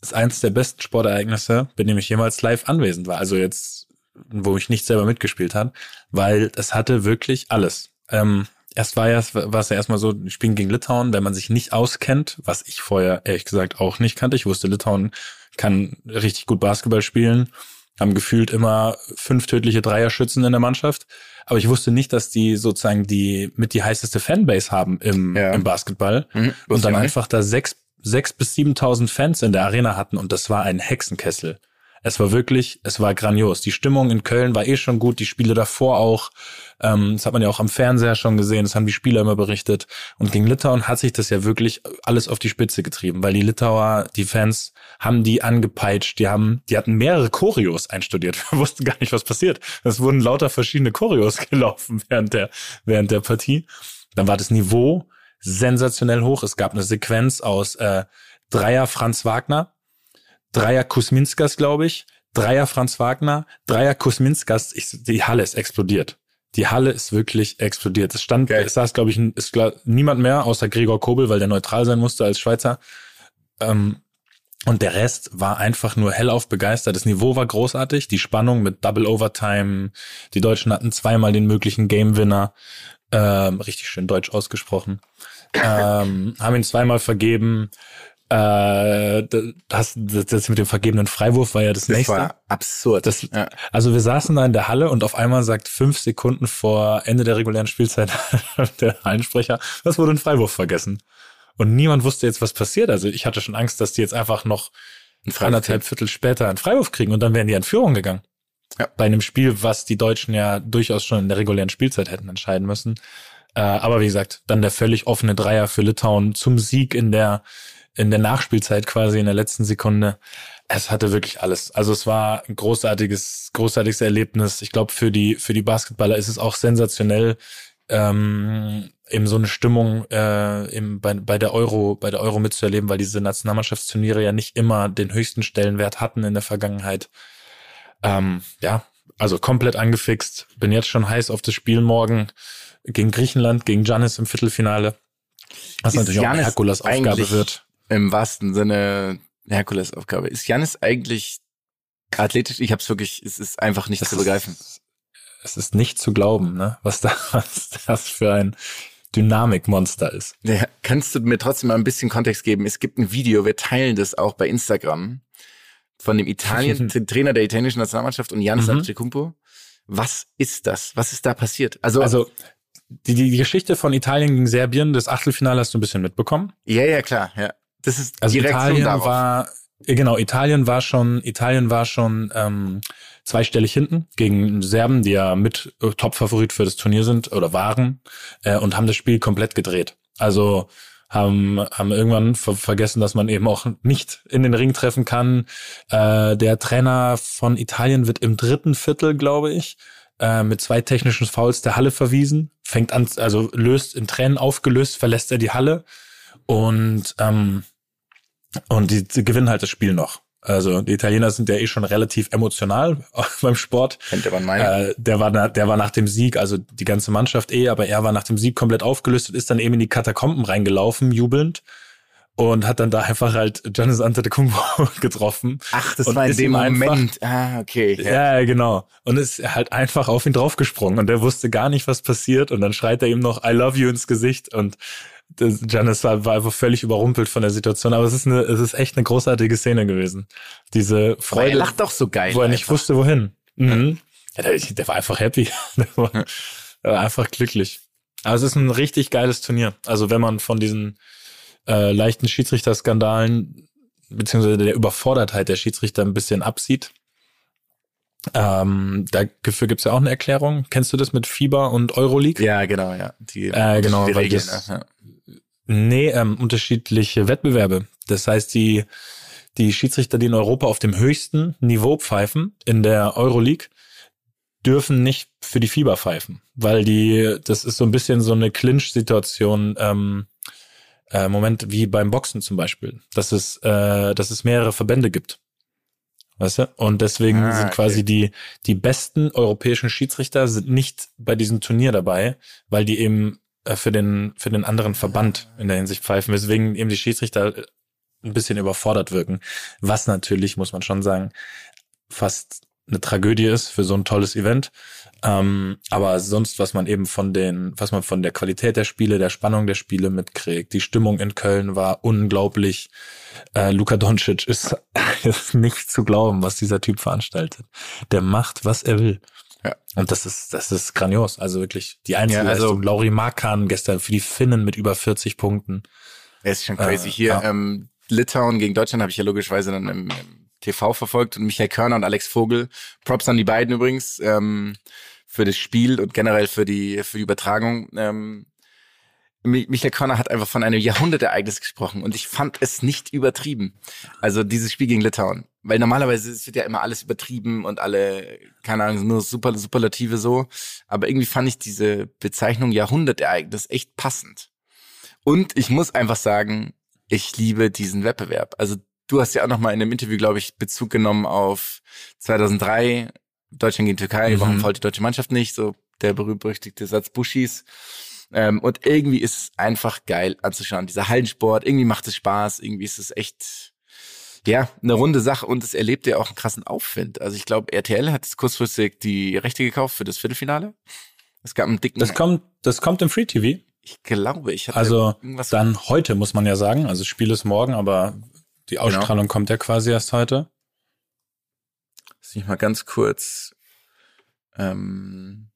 ist eins der besten Sportereignisse, bei dem ich jemals live anwesend war. Also jetzt, wo ich nicht selber mitgespielt habe, weil es hatte wirklich alles. Ähm, erst war ja, war es ja erstmal so, spielen gegen Litauen, wenn man sich nicht auskennt, was ich vorher ehrlich gesagt auch nicht kannte. Ich wusste, Litauen kann richtig gut Basketball spielen, haben gefühlt immer fünf tödliche Dreierschützen in der Mannschaft. Aber ich wusste nicht, dass die sozusagen die mit die heißeste Fanbase haben im, Ja. im Basketball Mhm, und dann einfach da sechs, sechs bis siebentausend Fans in der Arena hatten und das war ein Hexenkessel. Es war wirklich, es war grandios. Die Stimmung in Köln war eh schon gut, die Spiele davor auch. Ähm, das hat man ja auch am Fernseher schon gesehen, das haben die Spieler immer berichtet. Und gegen Litauen hat sich das ja wirklich alles auf die Spitze getrieben, weil die Litauer, die Fans, haben die angepeitscht, die haben, die hatten mehrere Choreos einstudiert. Wir wussten gar nicht, was passiert. Es wurden lauter verschiedene Choreos gelaufen während der, während der Partie. Dann war das Niveau sensationell hoch. Es gab eine Sequenz aus äh, Dreier Franz Wagner, Dreier Kusminskas, glaube ich, Dreier Franz Wagner, Dreier Kusminskas. Ich, die Halle ist explodiert. Die Halle ist wirklich explodiert. Es stand, Geil. es saß, glaube ich, ist klar, niemand mehr außer Gregor Kobel, weil der neutral sein musste als Schweizer. Ähm, und der Rest war einfach nur hellauf begeistert. Das Niveau war großartig. Die Spannung mit Double Overtime. Die Deutschen hatten zweimal den möglichen Game Winner. Ähm, richtig schön deutsch ausgesprochen. ähm, haben ihn zweimal vergeben. Äh, das, das, das mit dem vergebenen Freiwurf war ja das, Das nächste. war absurd. Das, ja. Also wir saßen da in der Halle und auf einmal sagt fünf Sekunden vor Ende der regulären Spielzeit der Hallensprecher, das wurde ein Freiwurf vergessen. Und niemand wusste jetzt, was passiert. Also ich hatte schon Angst, dass die jetzt einfach noch anderthalb Viertel später einen Freiwurf kriegen und dann wären die in Führung gegangen. Ja. Bei einem Spiel, was die Deutschen ja durchaus schon in der regulären Spielzeit hätten entscheiden müssen. Äh, aber wie gesagt, dann der völlig offene Dreier für Litauen zum Sieg in der in der Nachspielzeit quasi in der letzten Sekunde. Es hatte wirklich alles. Also es war ein großartiges, großartiges Erlebnis. Ich glaube, für die, für die Basketballer ist es auch sensationell, ähm, eben so eine Stimmung äh, im, bei, bei der Euro, bei der Euro mitzuerleben, weil diese Nationalmannschaftsturniere ja nicht immer den höchsten Stellenwert hatten in der Vergangenheit. Ähm, ja, also komplett angefixt. Bin jetzt schon heiß auf das Spiel morgen gegen Griechenland, gegen Giannis im Viertelfinale. Was Ist natürlich auch eine Giannis Herkulesaufgabe eigentlich- wird. Im wahrsten Sinne Herkulesaufgabe. Ist Janis eigentlich athletisch? Ich hab's wirklich, es ist einfach nicht Das zu ist- begreifen. Es ist nicht zu glauben, ne? was, da, was das für ein Dynamikmonster ist. Ja, kannst du mir trotzdem mal ein bisschen Kontext geben? Es gibt ein Video, wir teilen das auch bei Instagram von dem Italien, Trainer der italienischen Nationalmannschaft und Janis Mhm. Antetokounmpo. Was ist das? Was ist da passiert? Also, Also die, die, die Geschichte von Italien gegen Serbien, das Achtelfinale hast du ein bisschen mitbekommen. ja, ja, klar, ja. Das ist Also die Reaktion Italien darauf. war äh, genau, Italien war schon, Italien war schon ähm, zweistellig hinten gegen Serben, die ja mit äh, Top-Favorit für das Turnier sind oder waren äh, und haben das Spiel komplett gedreht. Also haben, haben irgendwann ver vergessen, dass man eben auch nicht in den Ring treffen kann. Äh, der Trainer von Italien wird im dritten Viertel, glaube ich, äh, mit zwei technischen Fouls der Halle verwiesen, fängt an, also löst in Tränen aufgelöst, verlässt er die Halle Und, ähm, und die, die gewinnen halt das Spiel noch. Also die Italiener sind ja eh schon relativ emotional beim Sport. Könnte man meinen. Äh, der war na, der war nach dem Sieg, also die ganze Mannschaft eh, aber er war nach dem Sieg komplett aufgelöst und ist dann eben in die Katakomben reingelaufen, jubelnd und hat dann da einfach halt Giannis Antetokounmpo getroffen. Ach, das war in dem ihm einfach- Moment. ah, okay. Ja. genau. Und ist halt einfach auf ihn draufgesprungen und der wusste gar nicht, was passiert und dann schreit er ihm noch I love you ins Gesicht und Giannis war, war einfach völlig überrumpelt von der Situation, aber es ist eine, es ist echt eine großartige Szene gewesen. Diese Aber er Freude, lacht doch so geil. wo er nicht einfach. wusste, wohin. Mhm. Ja, der, der war einfach happy. Der war, der war einfach glücklich. Aber es ist ein richtig geiles Turnier. Also wenn man von diesen äh, leichten Schiedsrichterskandalen beziehungsweise der Überfordertheit der Schiedsrichter ein bisschen absieht. Ähm, dafür gibt's ja auch eine Erklärung. Kennst du das mit FIBA und Euroleague? Ja, genau, ja. Die, Äh, genau, die weil Regeln, das- ne? Nee, ähm, unterschiedliche Wettbewerbe. Das heißt, die, die Schiedsrichter, die in Europa auf dem höchsten Niveau pfeifen, in der Euroleague, dürfen nicht für die FIBA pfeifen, weil die, das ist so ein bisschen so eine Clinch-Situation, ähm, äh, Moment, wie beim Boxen zum Beispiel, dass es, äh, dass es mehrere Verbände gibt. Weißt du? Und deswegen Ah, sind okay. quasi die, die besten europäischen Schiedsrichter sind nicht bei diesem Turnier dabei, weil die eben für den, für den anderen Verband in der Hinsicht pfeifen, weswegen eben die Schiedsrichter äh, ein bisschen überfordert wirken. Was natürlich, muss man schon sagen, fast eine Tragödie ist für so ein tolles Event. Ähm, aber sonst, was man eben von den, was man von der Qualität der Spiele, der Spannung der Spiele mitkriegt, die Stimmung in Köln war unglaublich. Äh, Luka Doncic ist, ist nicht zu glauben, was dieser Typ veranstaltet. Der macht, was er will. Ja. Und das ist, das ist grandios. Also wirklich die Ja, Einzelleistung. also- Lauri Markan gestern für die Finnen mit über 40 Punkten. Er ist schon crazy. Äh, Hier, ja. ähm, Litauen gegen Deutschland habe ich ja logischerweise dann im, im TV verfolgt und Michael Körner und Alex Vogel. Props an die beiden übrigens ähm, für das Spiel und generell für die für die Übertragung. Ähm, Mi- Michael Körner hat einfach von einem Jahrhundertereignis gesprochen und ich fand es nicht übertrieben. Also dieses Spiel gegen Litauen. Weil normalerweise es wird ja immer alles übertrieben und alle, keine Ahnung, nur super, Superlative so. Aber irgendwie fand ich diese Bezeichnung Jahrhundertereignis echt passend. Und ich muss einfach sagen, ich liebe diesen Wettbewerb. Also du hast ja auch noch mal in einem Interview, glaube ich, Bezug genommen auf 2003, Deutschland gegen Türkei, Mhm. warum fault die deutsche Mannschaft nicht? So der berühmt-berüchtigte Satz Buschis. Ähm, und irgendwie ist es einfach geil anzuschauen. Dieser Hallensport, irgendwie macht es Spaß, irgendwie ist es echt, ja, eine runde Sache und es erlebt ja auch einen krassen Aufwind. Also ich glaube, RTL hat jetzt kurzfristig die Rechte gekauft für das Viertelfinale. Es gab einen dicken, Das kommt, das kommt im Free TV. ich glaube, ich hatte Also irgendwas dann heute muss man ja sagen. Also das Spiel ist morgen, aber die Ausstrahlung kommt ja quasi erst heute. Lass mich mal ganz kurz. Ähm,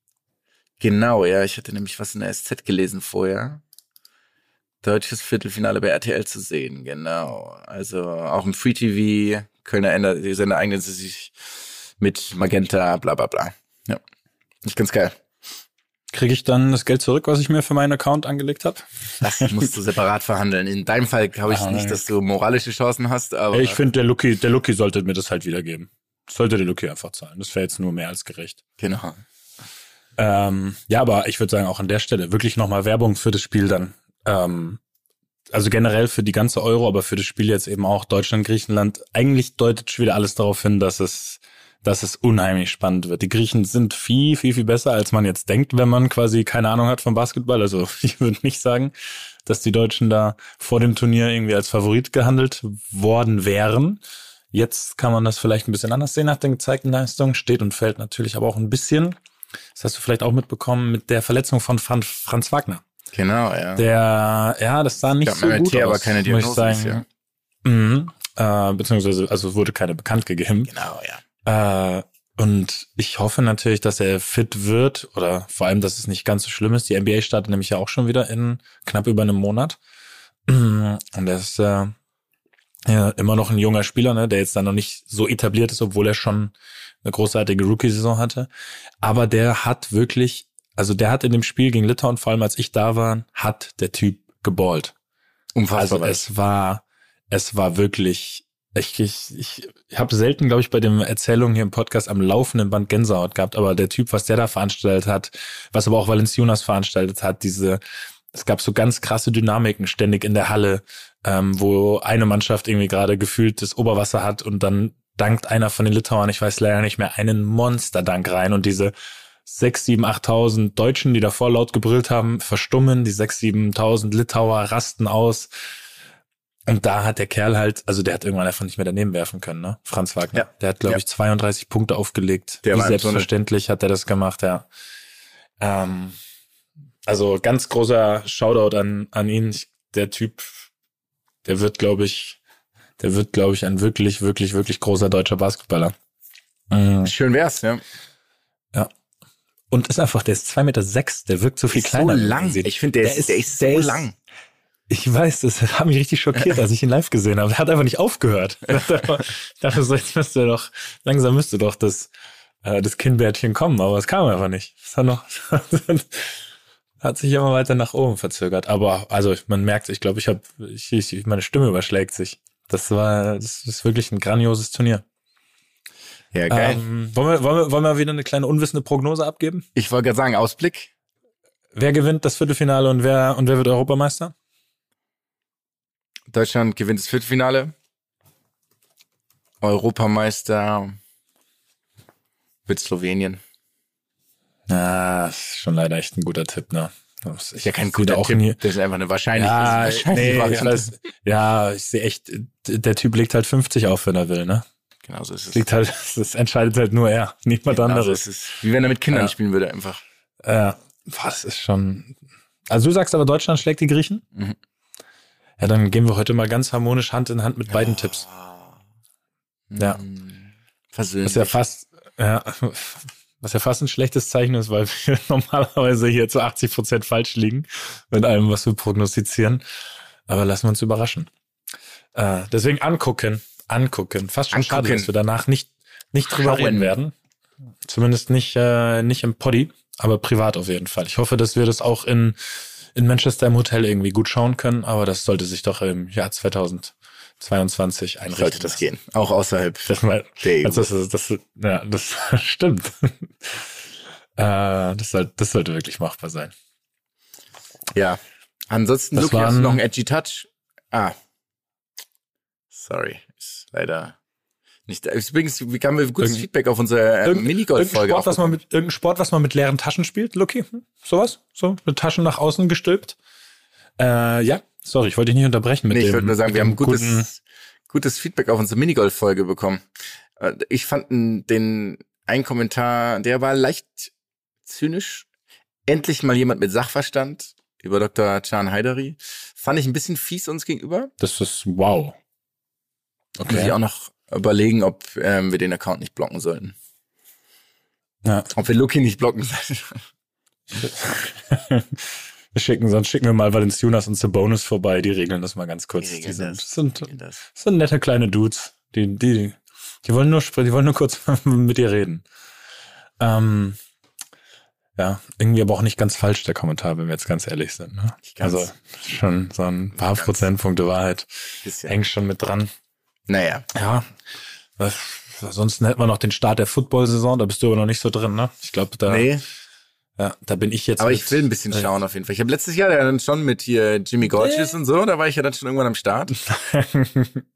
genau, ja, ich hatte nämlich was in der SZ gelesen vorher. Deutsches Viertelfinale bei RTL zu sehen, genau. Also auch im Free TV, Kölner ändert, die Sender eignen sie sich mit Magenta, bla bla bla. Ja. Ist ganz geil. Kriege ich dann das Geld zurück, was ich mir für meinen Account angelegt habe? Das musst du separat verhandeln. In deinem Fall glaube ich Ah, nicht, dass du moralische Chancen hast, aber Ich finde, der Lucky, der Lucky sollte mir das halt wiedergeben. Sollte der Lucky einfach zahlen. Das wäre jetzt nur mehr als gerecht. genau. Ähm, ja, aber ich würde sagen, auch an der Stelle wirklich nochmal Werbung für das Spiel dann. Ähm, also generell für die ganze Euro, aber für das Spiel jetzt eben auch Deutschland, Griechenland. Eigentlich deutet schon wieder alles darauf hin, dass es, dass es unheimlich spannend wird. Die Griechen sind viel, viel, viel besser, als man jetzt denkt, wenn man quasi keine Ahnung hat vom Basketball. Also ich würde nicht sagen, dass die Deutschen da vor dem Turnier irgendwie als Favorit gehandelt worden wären. Jetzt kann man das vielleicht ein bisschen anders sehen nach den gezeigten Leistungen. Steht und fällt natürlich aber auch ein bisschen. Das hast du vielleicht auch mitbekommen mit der Verletzung von Fran Franz Wagner. Genau, ja. Der, ja, das sah nicht Gab so MRT, gut aus, aber keine muss ich Diagnose sagen. bisher. Mhm. Äh, beziehungsweise, also wurde keine bekannt gegeben. Genau, ja. Äh, und ich hoffe natürlich, dass er fit wird oder vor allem, dass es nicht ganz so schlimm ist. Die NBA startet nämlich ja auch schon wieder in knapp über einem Monat. Und er ist äh, ja immer noch ein junger Spieler, ne, der jetzt dann noch nicht so etabliert ist, obwohl er schon eine großartige Rookie-Saison hatte. Aber der hat wirklich, also der hat in dem Spiel gegen Litauen, vor allem als ich da war, hat der Typ geballt. Unfassbar. Also es war, es war wirklich, ich, ich, ich, ich habe selten, glaube ich, bei den Erzählungen hier im Podcast am laufenden Band Gänsehaut gehabt, aber der Typ, was der da veranstaltet hat, was aber auch Valenciunas veranstaltet hat, diese, es gab so ganz krasse Dynamiken ständig in der Halle, ähm, wo eine Mannschaft irgendwie gerade gefühlt das Oberwasser hat und dann dankt einer von den Litauern, ich weiß leider nicht mehr, einen Monsterdank rein und diese sechs, sieben, achttausend Deutschen, die davor laut gebrüllt haben, verstummen, die sechs, siebentausend Litauer rasten aus. Und da hat der Kerl halt, also der hat irgendwann einfach nicht mehr daneben werfen können, ne? Franz Wagner. Ja. Der hat, glaube Ja. ich, 32 Punkte aufgelegt. Der Wie selbstverständlich hat er das gemacht, ja. Ähm, also ganz großer Shoutout an, an ihn. Ich, der Typ, der wird, glaube ich, der wird, glaube ich, ein wirklich, wirklich, wirklich großer deutscher Basketballer. Mhm. Schön wär's, ja. Und ist einfach, der ist zwei Meter, sechs, der wirkt so viel so kleiner. man lang. Ich finde, der, ist, der ist so lang. Ich weiß, das hat mich richtig schockiert, als ich ihn live gesehen habe. Er hat einfach nicht aufgehört. Ich dachte so, jetzt müsste doch, langsam müsste doch das, äh, das Kinnbärtchen kommen, aber es kam einfach nicht. Es hat noch, hat sich immer weiter nach oben verzögert. Aber also man merkt, ich glaube, ich habe, ich, ich, meine Stimme überschlägt sich. Das war, das ist wirklich ein grandioses Turnier. Ja, geil. Ähm, wollen, wir, wollen, wir, wollen wir wieder eine kleine unwissende Prognose abgeben? ich wollte gerade sagen, Ausblick. Wer gewinnt das Viertelfinale und wer und wer wird Europameister? Deutschland gewinnt das Viertelfinale. Europameister wird Slowenien. Ah, ist schon leider echt ein guter Tipp, ne? Das Ist ja kein guter auch Tipp. nie- Das ist einfach eine wahrscheinliche, Ja, nee, ja, ich sehe echt, der Typ legt halt 50 auf, wenn er will, ne? Genau so ist es. Liegt halt, das entscheidet halt nur er, niemand Genau so anderes. ist es. Wie wenn er mit Kindern Ja. spielen würde, einfach. Ja, was ist schon. Also du sagst aber, Deutschland schlägt die Griechen? Mhm. Ja, dann gehen wir heute mal ganz harmonisch Hand in Hand mit beiden Tipps. Ja. Hm. Versöhnlich. Was ja fast, ja, was ja fast ein schlechtes Zeichen ist, weil wir normalerweise hier zu 80 Prozent falsch liegen mit allem, was wir prognostizieren. Aber lassen wir uns überraschen. Äh, deswegen angucken, angucken. Fast schon schade, Angucken. dass wir danach nicht, nicht drüber Schauen. reden werden. Zumindest nicht, äh, nicht im Poddy, aber privat auf jeden Fall. Ich hoffe, dass wir das auch in, in Manchester im Hotel irgendwie gut schauen können, aber das sollte sich doch im Jahr 2022 einrichten. sollte das gehen. Auch außerhalb Das, mal, der EU. das, das, das, ja, das stimmt. äh, das, soll, das sollte wirklich machbar sein. Ja. Ansonsten, Das Luki, hast du waren- noch einen Edgy Touch? Ah. Sorry. Leider nicht da. Übrigens, wie kamen wir gutes Feedback auf unsere äh, Minigolf-Folge? Irgendein Sport, was man mit, irgendein Sport, was man mit leeren Taschen spielt, Lucky? Hm? Sowas? So, mit Taschen nach außen gestülpt? Äh, ja, sorry, ich wollte dich nicht unterbrechen mit nee, dem. ich würde nur sagen, wir haben gutes, guten- gutes Feedback auf unsere Minigolf-Folge bekommen. Äh, Ich fand den einen Kommentar, der war leicht zynisch. Endlich mal jemand mit Sachverstand über Dr. Can Haidari. Fand ich ein bisschen fies uns gegenüber. Das ist wow. Muss ich auch noch überlegen, ob ähm, wir den Account nicht blocken sollten. Ja. Ob wir Lucky nicht blocken sollten. wir schicken, sonst schicken wir mal Valenciunas und Bonus vorbei, die regeln das mal ganz kurz. Die Die, sind, das. sind, Das. sind nette kleine Dudes. Die, die, die wollen nur, die wollen nur kurz mit dir reden. Ähm, ja, irgendwie aber auch nicht ganz falsch, der Kommentar, wenn wir jetzt ganz ehrlich sind. Ne? Also schon so ein paar. Prozentpunkte Wahrheit hängt schon mit dran. Naja. Ja. Was, ansonsten hätten wir noch den Start der Football-Saison, da bist du aber noch nicht so drin, ne? Ich glaube, da, Nee, ja, da bin ich jetzt. aber mit- ich will ein bisschen äh, schauen auf jeden Fall. Ich habe letztes Jahr ja dann schon mit hier Jimmy Gorgeous und so, da war ich ja dann schon irgendwann am Start.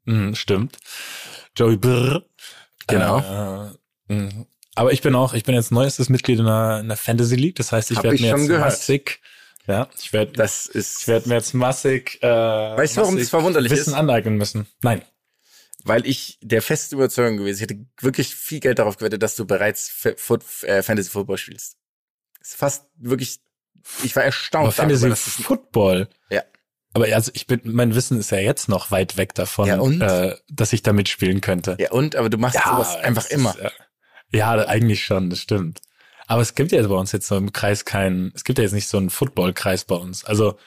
Mhm, Stimmt. Joey Brr. Genau. Äh, mh. aber ich bin auch, ich bin jetzt neuestes Mitglied in der, in der Fantasy League. Das heißt, ich werde mir jetzt gehört. massig, ja, ich werde, Das ist, ich werde mir jetzt massig, äh, Weißt du, warum das verwunderlich Wissen ist? aneignen müssen. Nein. Weil ich der festen Überzeugung gewesen, ich hätte wirklich viel Geld darauf gewettet, dass du bereits äh, Fantasy Football spielst. ist fast wirklich, ich war erstaunt. Aber Fantasy darüber, es- Football. Ja. Aber also ich bin, mein Wissen ist ja jetzt noch weit weg davon, Ja? Äh, dass ich da mitspielen könnte. ja, und, aber du machst sowas einfach immer. Ist, äh, ja, eigentlich schon, das stimmt. Aber es gibt ja bei uns jetzt so im Kreis keinen, es gibt ja jetzt nicht so einen Football-Kreis bei uns. Also,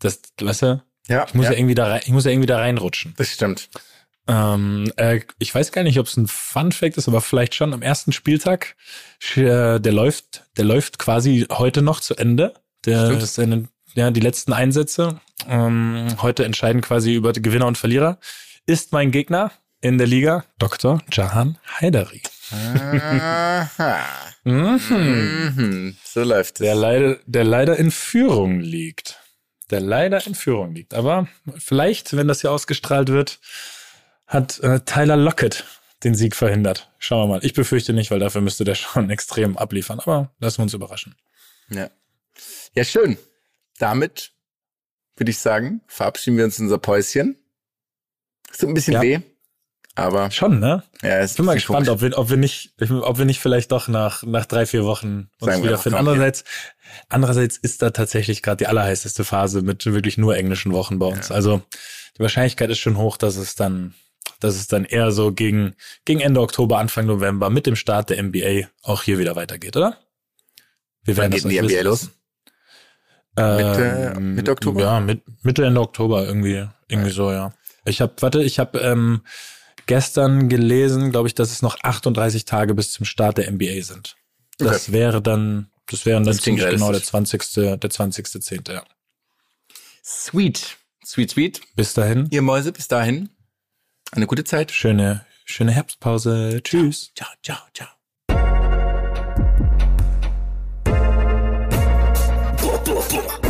das, weißt du, Ja, ich muss ja. ja, irgendwie da rein, ich muss ja irgendwie da reinrutschen. das stimmt. Ähm, äh, ich weiß gar nicht, ob es ein Fun-Fact ist, aber vielleicht schon am ersten Spieltag, äh, der läuft, der läuft quasi heute noch zu Ende. Der Stimmt. ist eine, ja, die letzten Einsätze. Ähm, heute entscheiden quasi über Gewinner und Verlierer. Ist mein Gegner in der Liga Dr. Jahan Haidari. Aha. Mhm. Mhm. So läuft es. Der leider, der leider in Führung liegt. der leider in Führung liegt. Aber vielleicht, wenn das hier ausgestrahlt wird, hat äh, Tyler Lockett den Sieg verhindert. Schauen wir mal. Ich befürchte nicht, weil dafür müsste der schon extrem abliefern. Aber lassen wir uns überraschen. Ja. Ja, schön. Damit würde ich sagen, verabschieden wir uns in unser Päuschen. Es tut ein bisschen Ja. weh, aber Schon, ne? ja, Ich bin mal gespannt, ob wir, ob wir nicht, ob wir nicht vielleicht doch nach, nach drei, vier Wochen uns Sagen wiederfinden. einfach, komm, Andererseits, andererseits ist da tatsächlich gerade die allerheißeste Phase mit wirklich nur englischen Wochen bei uns. Also die Wahrscheinlichkeit ist schon hoch, dass es dann, dass es dann eher so gegen, gegen Ende Oktober, Anfang November mit dem Start der NBA auch hier wieder weitergeht, oder? Wir Wann geht denn die NBA wissen los? Mitte- Ähm, Mitte Oktober? Ja, mit, Mitte Ende Oktober irgendwie, irgendwie so, ja. Ich habe, warte, ich habe ähm, gestern gelesen, glaube ich, dass es noch 38 Tage bis zum Start der NBA sind. Das wäre dann, das wären dann Das ziemlich genau der realistisch. 20. der 20. Ja. Sweet. Sweet, sweet. Bis dahin, Ihr Mäuse, bis dahin. Eine gute Zeit. schöne, schöne Herbstpause. Tschüss. Ciao, ciao, ciao. Jonas